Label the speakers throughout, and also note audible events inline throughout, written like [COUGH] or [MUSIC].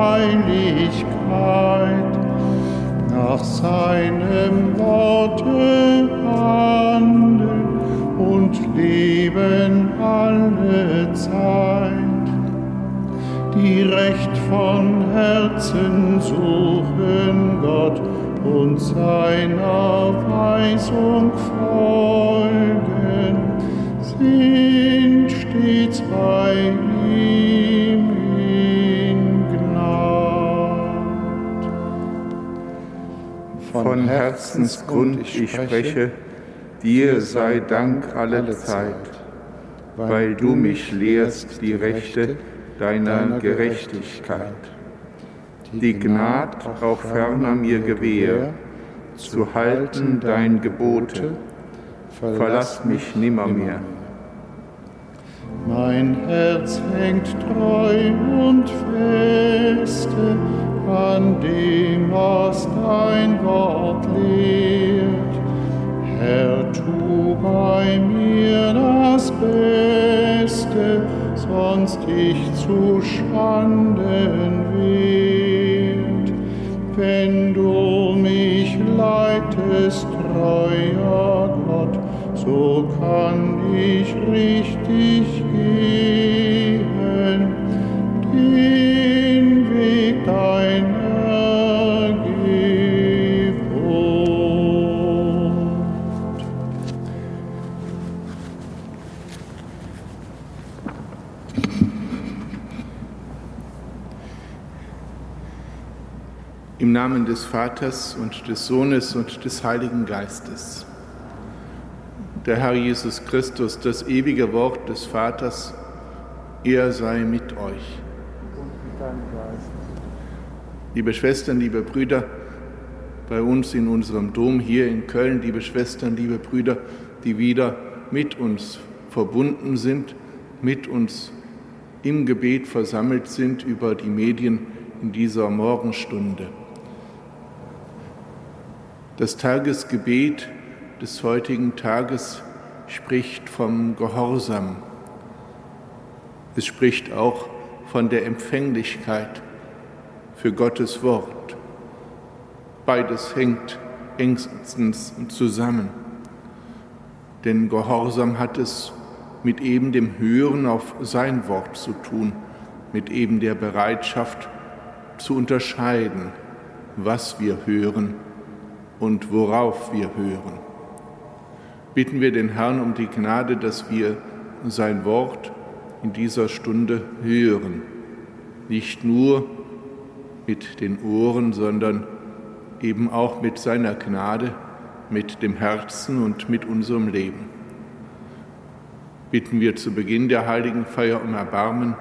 Speaker 1: Heiligkeit, nach seinem Worte handeln und leben alle Zeit, die recht von Herzen suchen Gott und seiner Weisung folgen, sind stets bei ihm
Speaker 2: Von Herzensgrund ich spreche, dir sei Dank alle Zeit, weil du mich lehrst die Rechte deiner Gerechtigkeit. Die Gnad auch ferner mir gewähr, zu halten dein Gebote, verlass mich nimmermehr.
Speaker 1: Mein Herz hängt treu und feste an dem, was dein Wort lehrt. Herr, tu bei mir das Beste, sonst ich zu Schanden wird. Wenn du mich leitest, treuer Gott, so kann ich richtig gehen, den
Speaker 2: Namen des Vaters und des Sohnes und des Heiligen Geistes. Der Herr Jesus Christus, das ewige Wort des Vaters, er sei mit euch. Liebe Schwestern, liebe Brüder, bei uns in unserem Dom hier in Köln, liebe Schwestern, liebe Brüder, die wieder mit uns verbunden sind, mit uns im Gebet versammelt sind über die Medien in dieser Morgenstunde. Das Tagesgebet des heutigen Tages spricht vom Gehorsam. Es spricht auch von der Empfänglichkeit für Gottes Wort. Beides hängt engstens zusammen. Denn Gehorsam hat es mit eben dem Hören auf sein Wort zu tun, mit eben der Bereitschaft zu unterscheiden, was wir hören und worauf wir hören. Bitten wir den Herrn um die Gnade, dass wir sein Wort in dieser Stunde hören, nicht nur mit den Ohren, sondern eben auch mit seiner Gnade, mit dem Herzen und mit unserem Leben. Bitten wir zu Beginn der heiligen Feier um Erbarmen,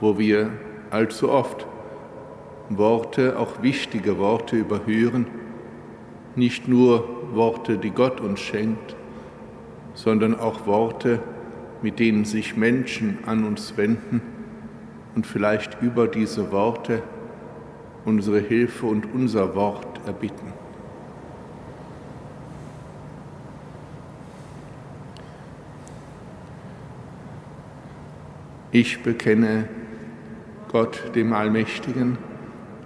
Speaker 2: wo wir allzu oft Worte, auch wichtige Worte überhören, nicht nur Worte, die Gott uns schenkt, sondern auch Worte, mit denen sich Menschen an uns wenden und vielleicht über diese Worte unsere Hilfe und unser Wort erbitten. Ich bekenne Gott, dem Allmächtigen,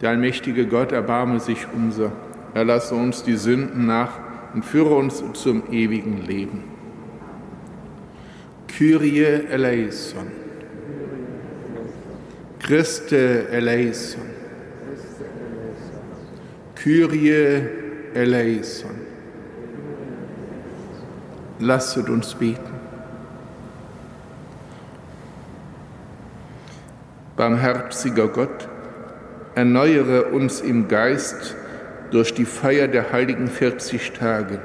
Speaker 2: Der allmächtige Gott erbarme sich unser, erlasse uns die Sünden nach und führe uns zum ewigen Leben. Kyrie eleison. Christe eleison. Kyrie eleison. Lasset uns beten. Barmherziger Gott, erneuere uns im Geist durch die Feier der heiligen 40 Tage,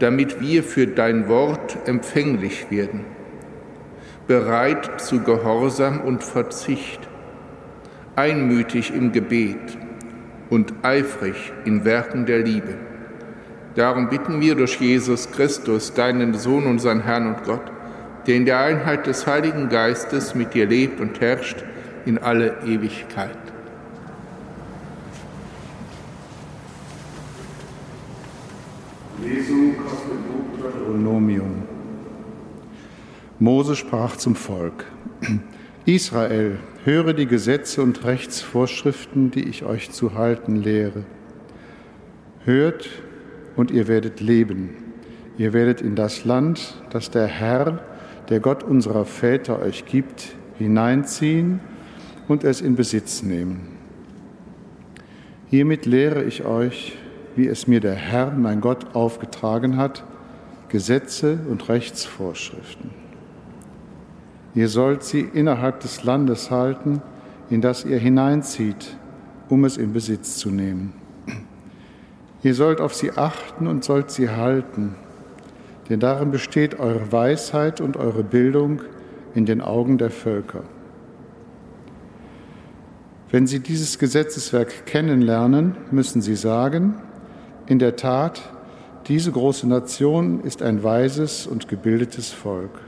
Speaker 2: damit wir für dein Wort empfänglich werden, bereit zu Gehorsam und Verzicht, einmütig im Gebet und eifrig in Werken der Liebe. Darum bitten wir durch Jesus Christus, deinen Sohn, unseren Herrn und Gott, der in der Einheit des Heiligen Geistes mit dir lebt und herrscht in alle Ewigkeit.
Speaker 1: Aus dem Buch Deuteronomium. Mose sprach zum Volk: [CLEARS THROAT] Israel, höre die Gesetze und Rechtsvorschriften, die ich euch zu halten lehre. Hört und ihr werdet leben. Ihr werdet in das Land, das der Herr, der Gott unserer Väter euch gibt, hineinziehen und es in Besitz nehmen. Hiermit lehre ich euch, wie es mir der Herr, mein Gott, aufgetragen hat, Gesetze und Rechtsvorschriften. Ihr sollt sie innerhalb des Landes halten, in das ihr hineinzieht, um es in Besitz zu nehmen. Ihr sollt auf sie achten und sollt sie halten, denn darin besteht eure Weisheit und eure Bildung in den Augen der Völker. Wenn Sie dieses Gesetzeswerk kennenlernen, müssen Sie sagen, in der Tat, diese große Nation ist ein weises und gebildetes Volk.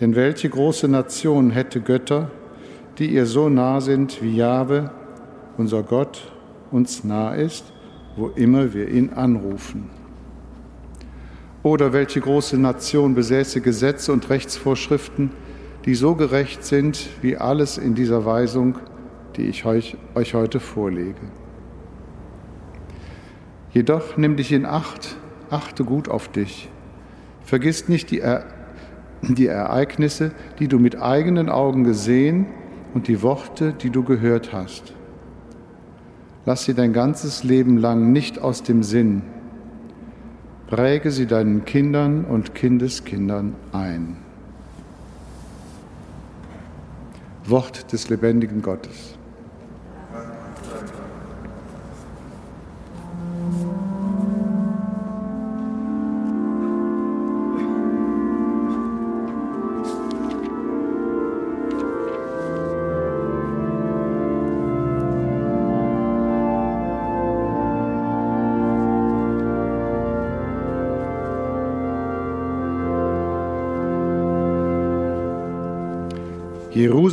Speaker 1: Denn welche große Nation hätte Götter, die ihr so nah sind wie Jahwe, unser Gott, uns nah ist, wo immer wir ihn anrufen? Oder welche große Nation besäße Gesetze und Rechtsvorschriften, die so gerecht sind wie alles in dieser Weisung, die ich euch, euch heute vorlege? Jedoch nimm dich in Acht, achte gut auf dich. Vergiss nicht die, er die Ereignisse, die du mit eigenen Augen gesehen und die Worte, die du gehört hast. Lass sie dein ganzes Leben lang nicht aus dem Sinn. Präge sie deinen Kindern und Kindeskindern ein. Wort des lebendigen Gottes.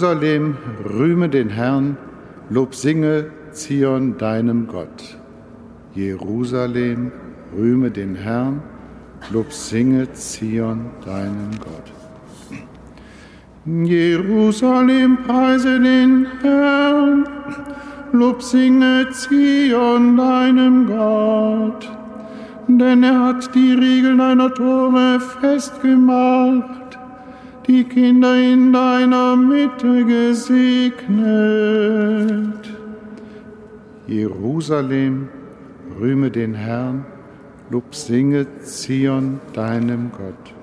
Speaker 1: Jerusalem, rühme den Herrn, Lob singe Zion deinem Gott. Jerusalem, rühme den Herrn, Lob singe Zion deinem Gott. Jerusalem, preise den Herrn, Lob singe Zion deinem Gott. Denn er hat die Riegel deiner Tore festgemacht die Kinder in deiner Mitte gesegnet. Jerusalem, rühme den Herrn, Lob singe Zion deinem Gott.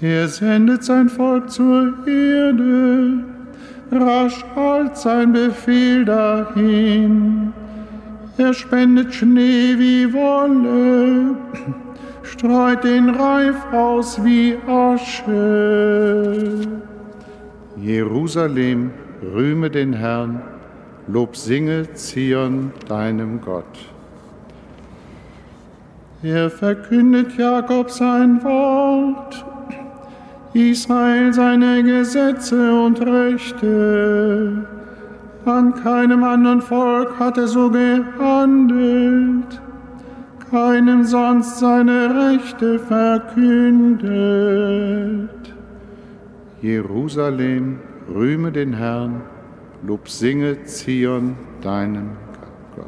Speaker 1: Er sendet sein Volk zur Erde, rasch als sein Befehl dahin. Er spendet Schnee wie Wolle, streut den Reif aus wie Asche. Jerusalem, rühme den Herrn, Lob singe Zion deinem Gott. Er verkündet Jakob sein Wort, Israel seine Gesetze und Rechte. An keinem anderen Volk hat er so gehandelt keinem sonst seine Rechte verkündet. Jerusalem, rühme den Herrn, Lob singe Zion deinem Gott.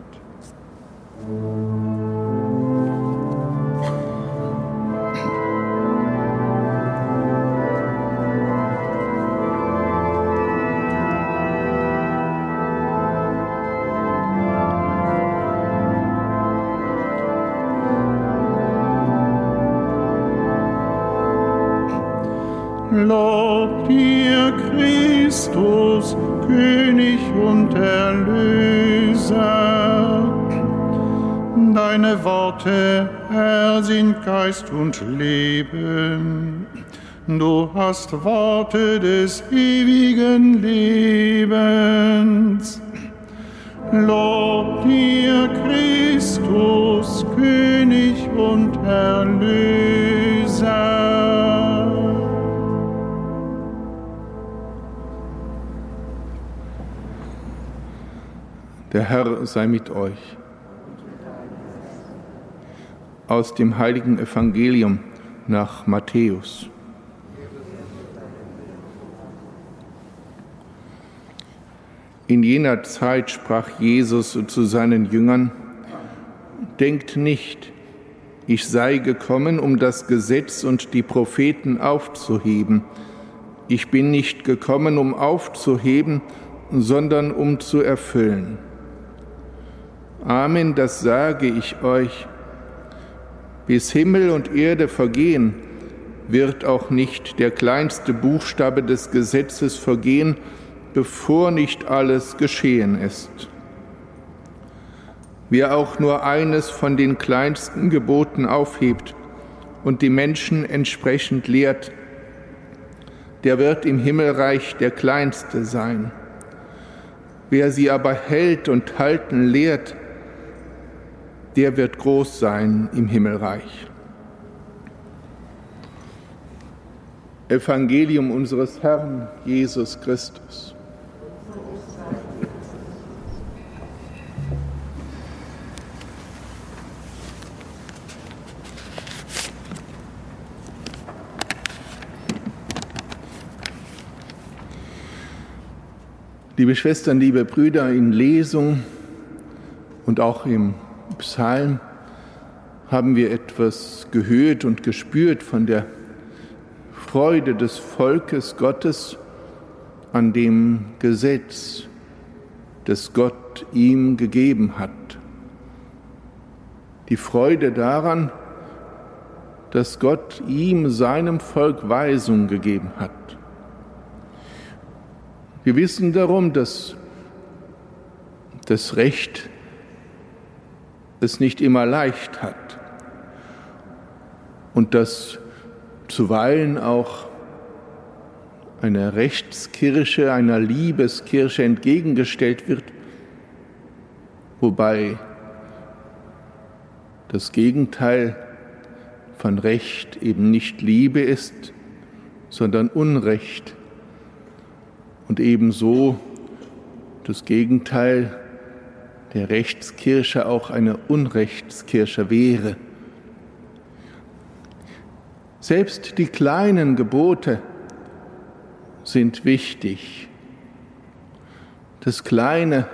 Speaker 1: Lob dir, Christus, König und Erlöser. Dein deine Worte, Herr, sind Geist und Leben. Du hast Worte des ewigen Lebens. Lob dir, Christus, König und Erlöser.
Speaker 2: Der Herr sei mit euch. Aus dem heiligen Evangelium nach Matthäus. In jener Zeit sprach Jesus zu seinen Jüngern, Denkt nicht, ich sei gekommen, um das Gesetz und die Propheten aufzuheben. Ich bin nicht gekommen, um aufzuheben, sondern um zu erfüllen. Amen, das sage ich euch. Bis Himmel und Erde vergehen, wird auch nicht der kleinste Buchstabe des Gesetzes vergehen, bevor nicht alles geschehen ist. Wer auch nur eines von den kleinsten Geboten aufhebt und die Menschen entsprechend lehrt, der wird im Himmelreich der Kleinste sein. Wer sie aber hält und halten lehrt, der wird groß sein im Himmelreich. Evangelium unseres Herrn Jesus Christus. Liebe Schwestern, liebe Brüder, in Lesung und auch im Psalm haben wir etwas gehört und gespürt von der Freude des Volkes Gottes an dem Gesetz, das Gott ihm gegeben hat. Die Freude daran, dass Gott ihm, seinem Volk, Weisung gegeben hat. Wir wissen darum, dass das Recht es nicht immer leicht hat. Und dass zuweilen auch einer Rechtskirche, einer Liebeskirche entgegengestellt wird, wobei das Gegenteil von Recht eben nicht Liebe ist, sondern Unrecht. Und ebenso das Gegenteil der Rechtskirche auch eine Unrechtskirche wäre. Selbst die kleinen Gebote sind wichtig. Das Kleine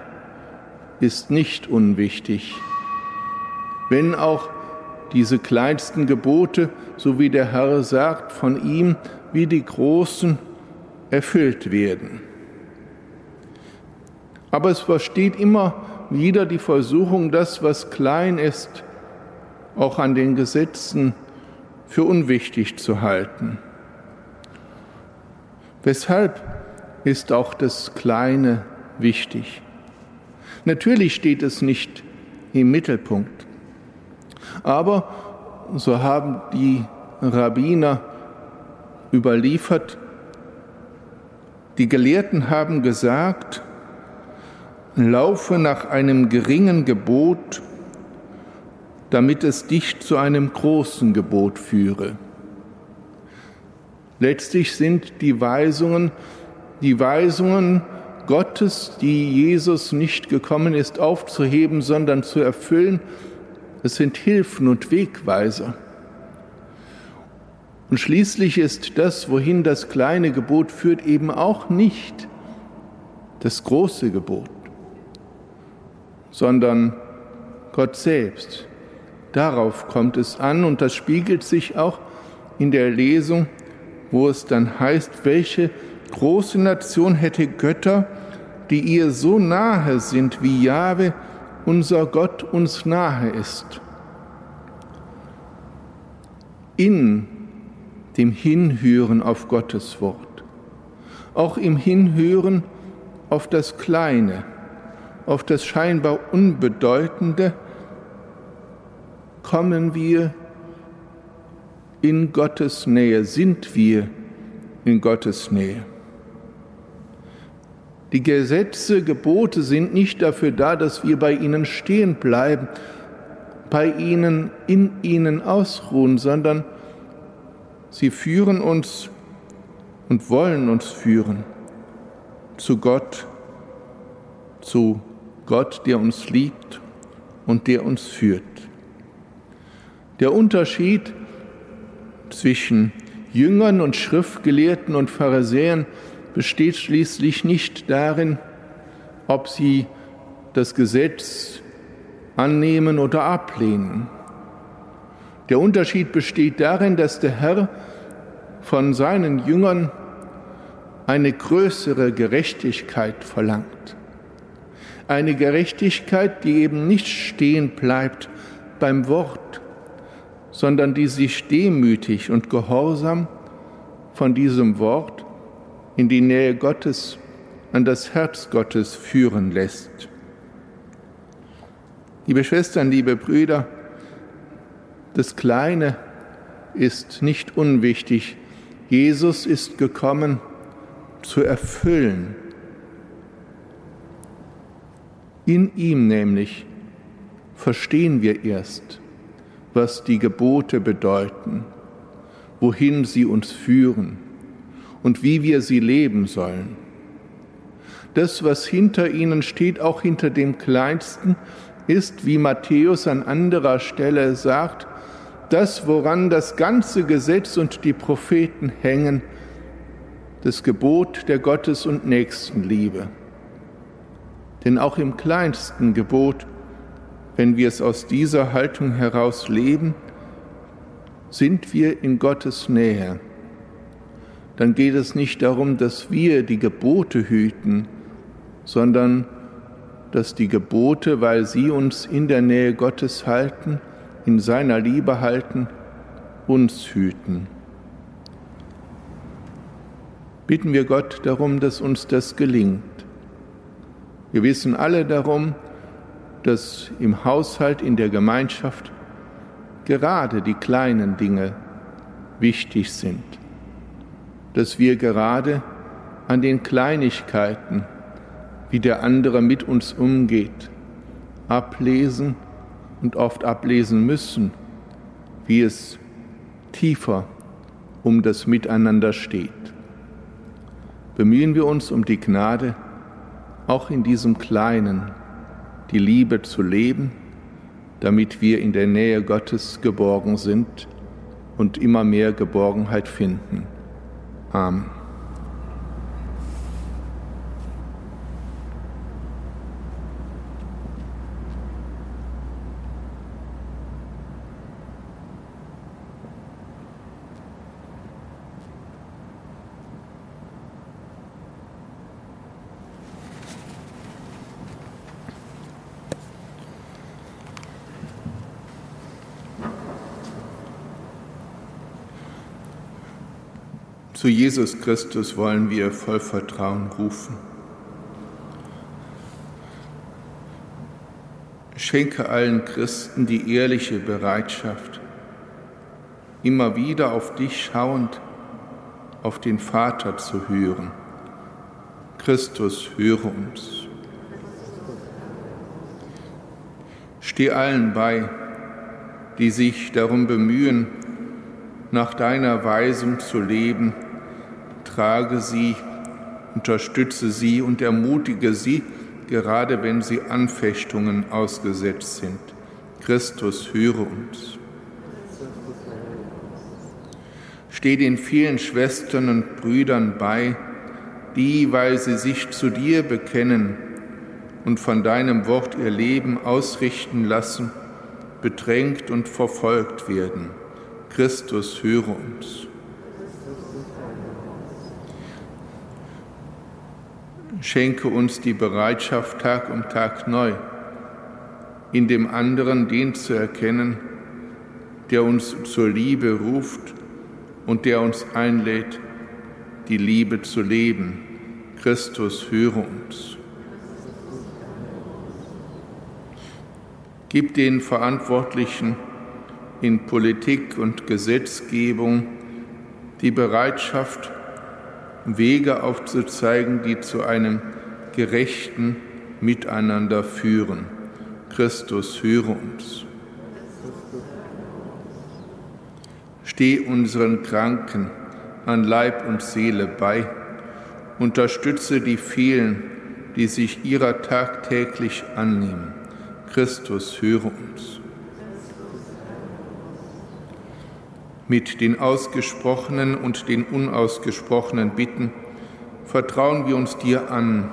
Speaker 2: ist nicht unwichtig, wenn auch diese kleinsten Gebote, so wie der Herr sagt, von ihm wie die großen erfüllt werden. Aber es versteht immer wieder die Versuchung, das, was klein ist, auch an den Gesetzen für unwichtig zu halten. Weshalb ist auch das Kleine wichtig? Natürlich steht es nicht im Mittelpunkt, aber so haben die Rabbiner überliefert, die Gelehrten haben gesagt, laufe nach einem geringen Gebot, damit es dich zu einem großen Gebot führe. Letztlich sind die Weisungen, die Weisungen Gottes, die Jesus nicht gekommen ist aufzuheben, sondern zu erfüllen, es sind Hilfen und Wegweiser. Und schließlich ist das, wohin das kleine Gebot führt, eben auch nicht das große Gebot, sondern Gott selbst. Darauf kommt es an und das spiegelt sich auch in der Lesung, wo es dann heißt, welche große Nation hätte Götter, die ihr so nahe sind, wie Jahwe, unser Gott, uns nahe ist. In dem Hinhören auf Gottes Wort, auch im Hinhören auf das Kleine, auf das scheinbar Unbedeutende, kommen wir in Gottes Nähe, sind wir in Gottes Nähe. Die Gesetze, Gebote sind nicht dafür da, dass wir bei ihnen stehen bleiben, bei ihnen, in ihnen ausruhen, sondern sie führen uns und wollen uns führen zu Gott, zu Gott, der uns liebt und der uns führt. Der Unterschied zwischen Jüngern und Schriftgelehrten und Pharisäern besteht schließlich nicht darin, ob sie das Gesetz annehmen oder ablehnen. Der Unterschied besteht darin, dass der Herr von seinen Jüngern eine größere Gerechtigkeit verlangt. Eine Gerechtigkeit, die eben nicht stehen bleibt beim Wort, sondern die sich demütig und gehorsam von diesem Wort in die Nähe Gottes, an das Herz Gottes führen lässt. Liebe Schwestern, liebe Brüder, das Kleine ist nicht unwichtig. Jesus ist gekommen, zu erfüllen. In ihm nämlich verstehen wir erst, was die Gebote bedeuten, wohin sie uns führen und wie wir sie leben sollen. Das, was hinter ihnen steht, auch hinter dem Kleinsten, ist, wie Matthäus an anderer Stelle sagt, das, woran das ganze Gesetz und die Propheten hängen, das Gebot der Gottes- und Nächstenliebe. Denn auch im kleinsten Gebot, wenn wir es aus dieser Haltung heraus leben, sind wir in Gottes Nähe. Dann geht es nicht darum, dass wir die Gebote hüten, sondern dass die Gebote, weil sie uns in der Nähe Gottes halten, in seiner Liebe halten, uns hüten bitten wir Gott darum, dass uns das gelingt. Wir wissen alle darum, dass im Haushalt, in der Gemeinschaft gerade die kleinen Dinge wichtig sind, dass wir gerade an den Kleinigkeiten, wie der andere mit uns umgeht, ablesen und oft ablesen müssen, wie es tiefer um das Miteinander steht. Bemühen wir uns um die Gnade, auch in diesem Kleinen die Liebe zu leben, damit wir in der Nähe Gottes geborgen sind und immer mehr Geborgenheit finden. Amen. Zu Jesus Christus wollen wir voll Vertrauen rufen. Schenke allen Christen die ehrliche Bereitschaft, immer wieder auf dich schauend, auf den Vater zu hören. Christus, höre uns. Steh allen bei, die sich darum bemühen, nach deiner Weisung zu leben, trage sie, unterstütze sie und ermutige sie, gerade wenn sie Anfechtungen ausgesetzt sind. Christus, höre uns. Steh den vielen Schwestern und Brüdern bei, die, weil sie sich zu dir bekennen und von deinem Wort ihr Leben ausrichten lassen, bedrängt und verfolgt werden. Christus, höre uns. Schenke uns die Bereitschaft, Tag um Tag neu, in dem anderen den zu erkennen, der uns zur Liebe ruft und der uns einlädt, die Liebe zu leben. Christus, höre uns. Gib den Verantwortlichen in Politik und Gesetzgebung die Bereitschaft, Wege aufzuzeigen, die zu einem gerechten Miteinander führen. Christus, höre uns. Steh unseren Kranken an Leib und Seele bei, unterstütze die vielen, die sich ihrer tagtäglich annehmen. Christus, höre uns. Mit den ausgesprochenen und den unausgesprochenen Bitten vertrauen wir uns dir an.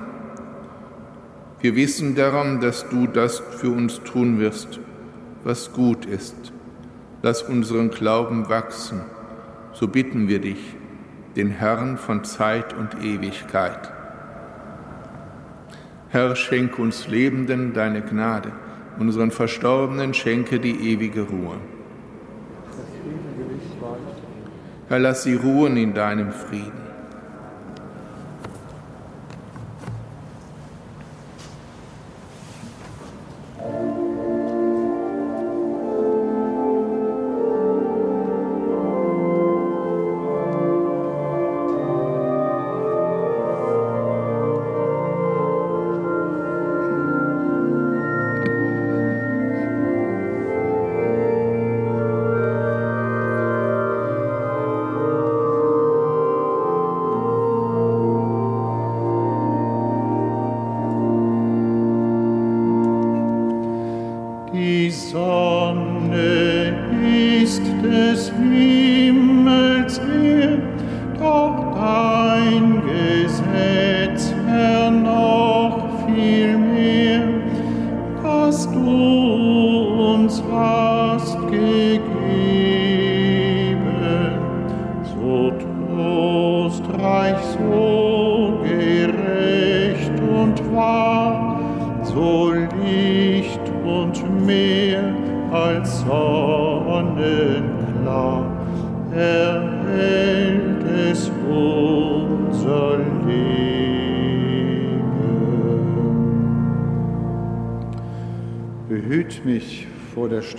Speaker 2: Wir wissen darum, dass du das für uns tun wirst, was gut ist. Lass unseren Glauben wachsen. So bitten wir dich, den Herrn von Zeit und Ewigkeit. Herr, schenke uns Lebenden deine Gnade, unseren Verstorbenen schenke die ewige Ruhe. Herr, lass sie ruhen in deinem Frieden.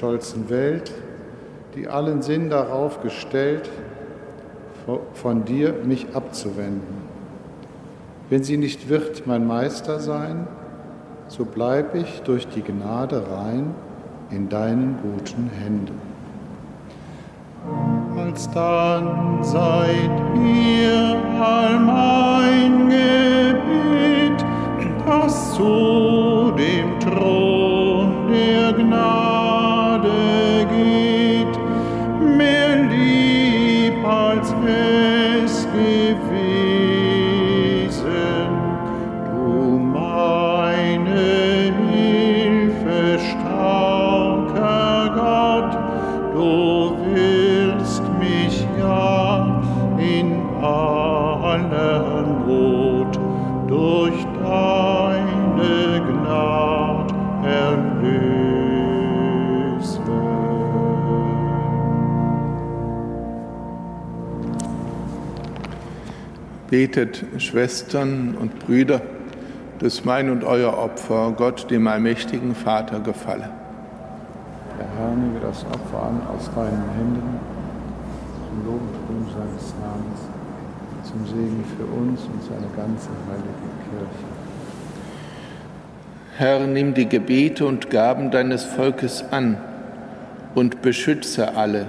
Speaker 1: Stolzen Welt, die allen Sinn darauf gestellt, von dir mich abzuwenden. Wenn sie nicht wird mein Meister sein, so bleib ich durch die Gnade rein in deinen guten Händen. Alsdann seid ihr all mein Gebet, das zu dem Thron
Speaker 2: Betet, Schwestern und Brüder, dass mein und euer Opfer Gott, dem allmächtigen Vater, gefalle.
Speaker 1: Der Herr nehme das Opfer an aus deinen Händen, zum Lob und Ruhm seines Namens, zum Segen für uns und seine ganze heilige Kirche.
Speaker 2: Herr, nimm die Gebete und Gaben deines Volkes an und beschütze alle,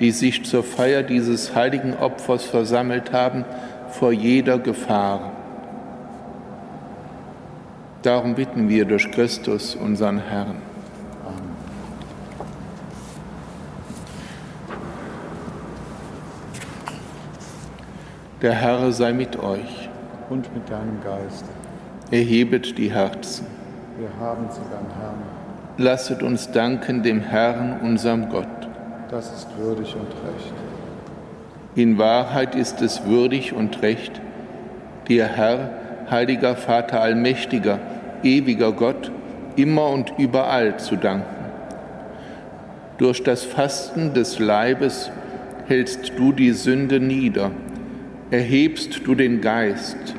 Speaker 2: die sich zur Feier dieses heiligen Opfers versammelt haben, vor jeder Gefahr. Darum bitten wir durch Christus, unseren Herrn. Amen. Der Herr sei mit euch.
Speaker 1: Und mit deinem Geist.
Speaker 2: Erhebet die Herzen.
Speaker 1: Wir haben sie beim Herrn.
Speaker 2: Lasset uns danken dem Herrn, unserem Gott.
Speaker 1: Das ist würdig und recht.
Speaker 2: In Wahrheit ist es würdig und recht, dir Herr, heiliger Vater allmächtiger, ewiger Gott, immer und überall zu danken. Durch das Fasten des Leibes hältst du die Sünde nieder, erhebst du den Geist,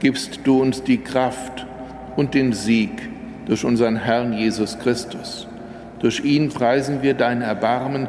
Speaker 2: gibst du uns die Kraft und den Sieg durch unseren Herrn Jesus Christus. Durch ihn preisen wir dein Erbarmen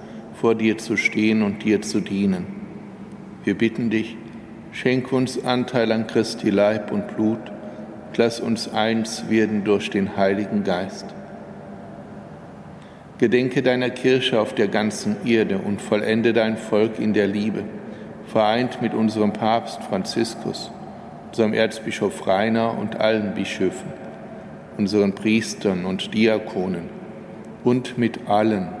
Speaker 2: vor dir zu stehen und dir zu dienen. Wir bitten dich, schenk uns Anteil an Christi Leib und Blut, lass uns eins werden durch den Heiligen Geist. Gedenke deiner Kirche auf der ganzen Erde und vollende dein Volk in der Liebe, vereint mit unserem Papst Franziskus, unserem Erzbischof Rainer und allen Bischöfen, unseren Priestern und Diakonen und mit allen,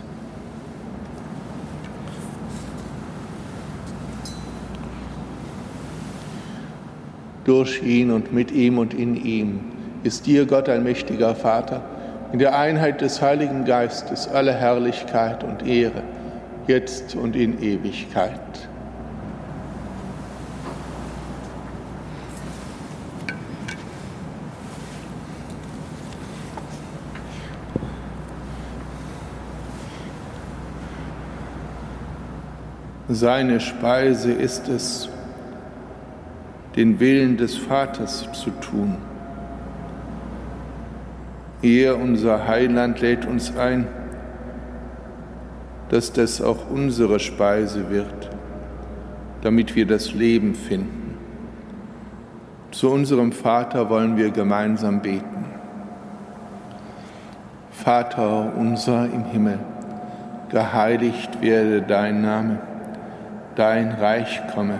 Speaker 2: Durch ihn und mit ihm und in ihm ist dir, Gott allmächtiger Vater, in der Einheit des Heiligen Geistes alle Herrlichkeit und Ehre, jetzt und in Ewigkeit. Seine Speise ist es, den Willen des Vaters zu tun. Er, unser Heiland, lädt uns ein, dass das auch unsere Speise wird, damit wir das Leben finden. Zu unserem Vater wollen wir gemeinsam beten. Vater unser im Himmel, geheiligt werde dein Name, dein Reich komme,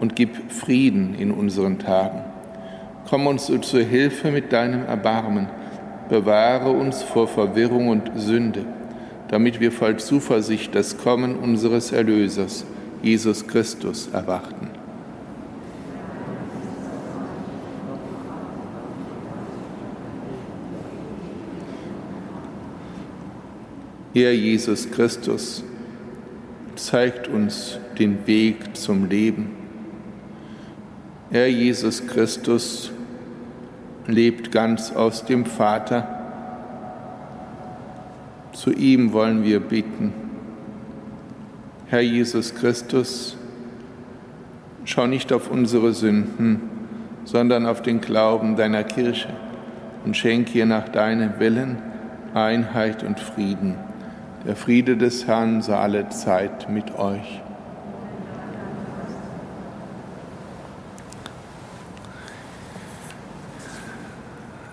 Speaker 2: und gib Frieden in unseren Tagen. Komm uns zur Hilfe mit deinem Erbarmen bewahre uns vor Verwirrung und Sünde, damit wir voll Zuversicht das Kommen unseres Erlösers, Jesus Christus, erwarten. Herr Jesus Christus, zeigt uns den Weg zum Leben. Herr Jesus Christus, lebt ganz aus dem Vater. Zu ihm wollen wir bitten. Herr Jesus Christus, schau nicht auf unsere Sünden, sondern auf den Glauben deiner Kirche und schenk ihr nach deinem Willen Einheit und Frieden. Der Friede des Herrn sei alle Zeit mit euch.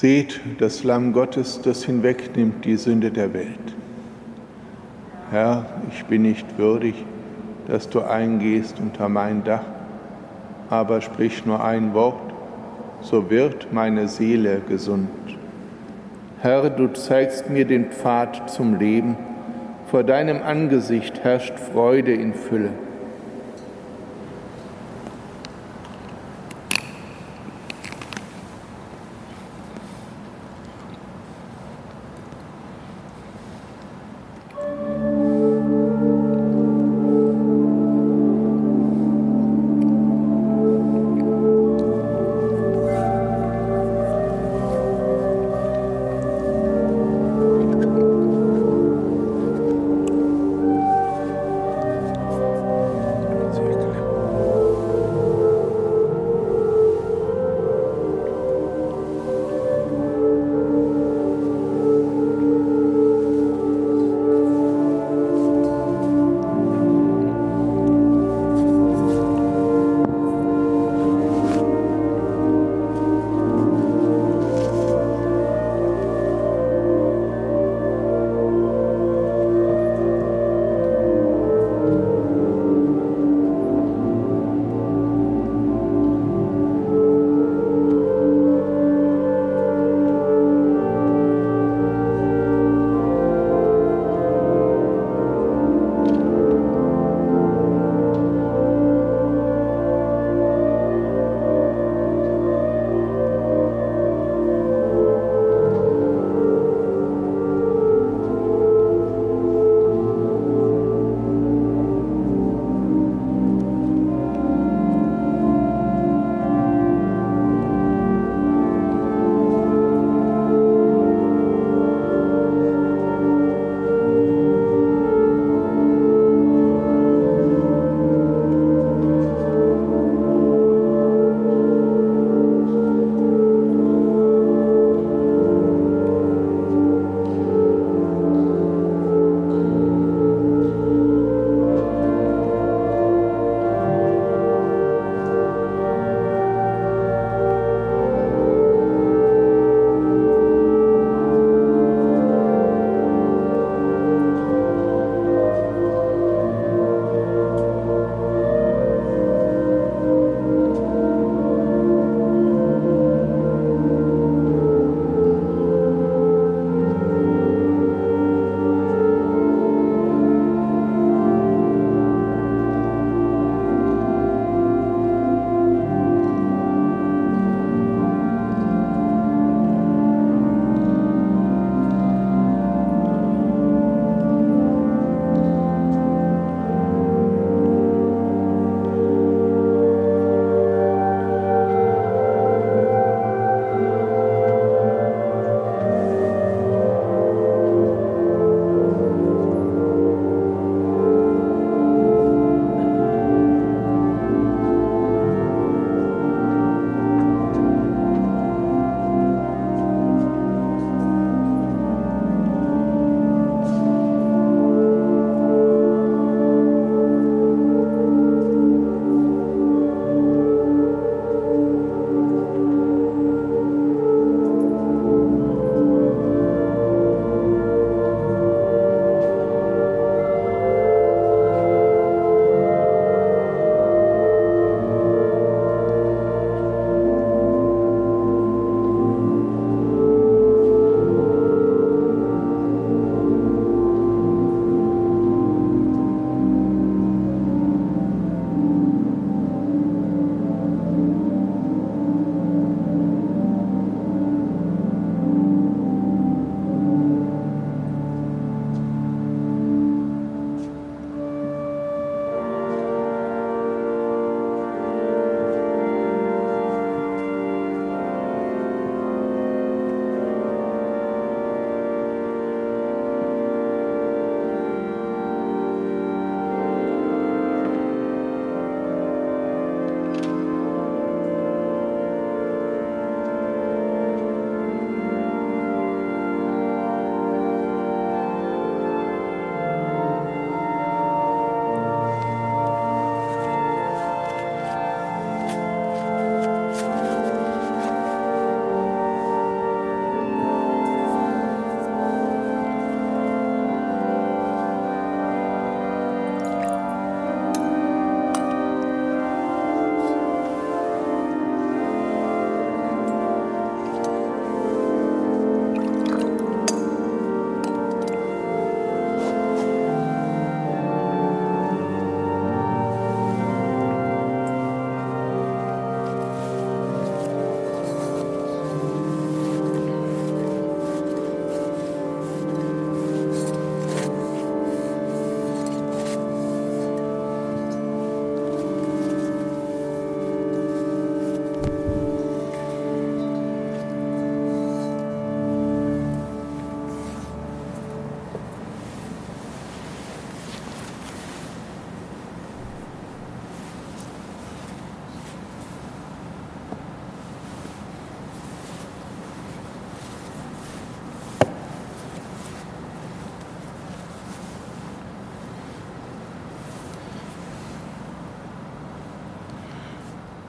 Speaker 2: Seht das Lamm Gottes, das hinwegnimmt die Sünde der Welt. Herr, ich bin nicht würdig, dass du eingehst unter mein Dach, aber sprich nur ein Wort, so wird meine Seele gesund. Herr, du zeigst mir den Pfad zum Leben, vor deinem Angesicht herrscht Freude in Fülle.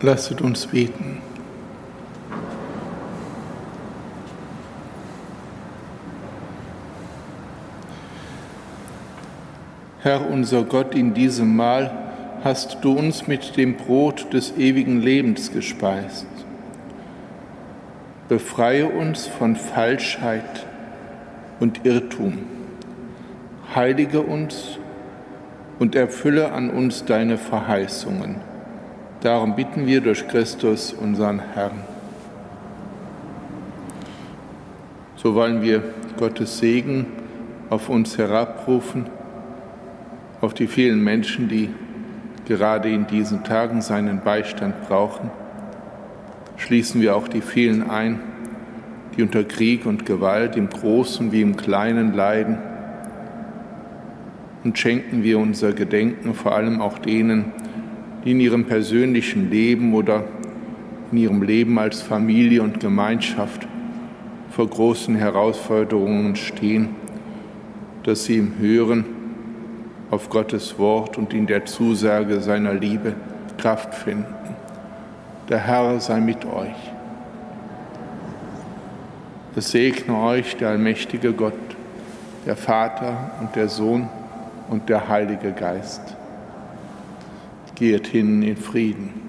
Speaker 2: Lasset uns beten. Herr unser Gott, in diesem Mahl hast du uns mit dem Brot des ewigen Lebens gespeist. Befreie uns von Falschheit und Irrtum. Heilige uns und erfülle an uns deine Verheißungen. Darum bitten wir durch Christus, unseren Herrn. So wollen wir Gottes Segen auf uns herabrufen auf die vielen Menschen, die gerade in diesen Tagen seinen Beistand brauchen. Schließen wir auch die vielen ein, die unter Krieg und Gewalt im Großen wie im Kleinen leiden. Und schenken wir unser Gedenken vor allem auch denen, die in ihrem persönlichen Leben oder in ihrem Leben als Familie und Gemeinschaft vor großen Herausforderungen stehen, dass sie im Hören auf Gottes Wort und in der Zusage seiner Liebe Kraft finden. Der Herr sei mit euch. Es segne euch der allmächtige Gott, der Vater und der Sohn und der Heilige Geist. Geht hin in Frieden.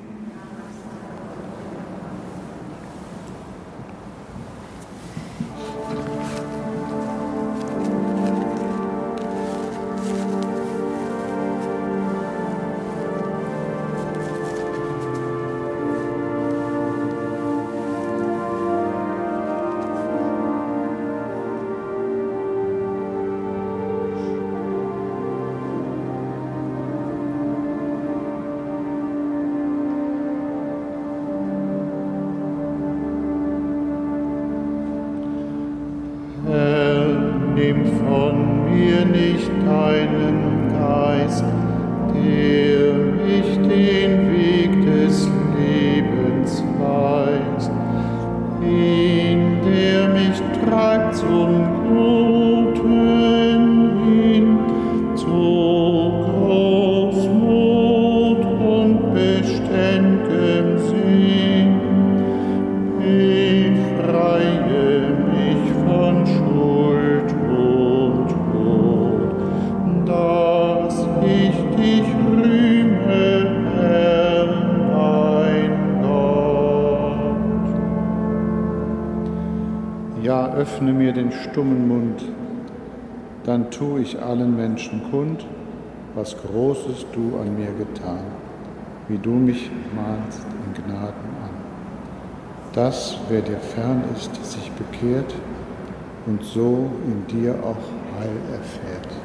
Speaker 1: Öffne mir den stummen Mund, dann tu ich allen Menschen kund, was Großes du an mir getan, wie du mich mahnst in Gnaden an. Dass, wer dir fern ist, sich bekehrt und so in dir auch Heil erfährt.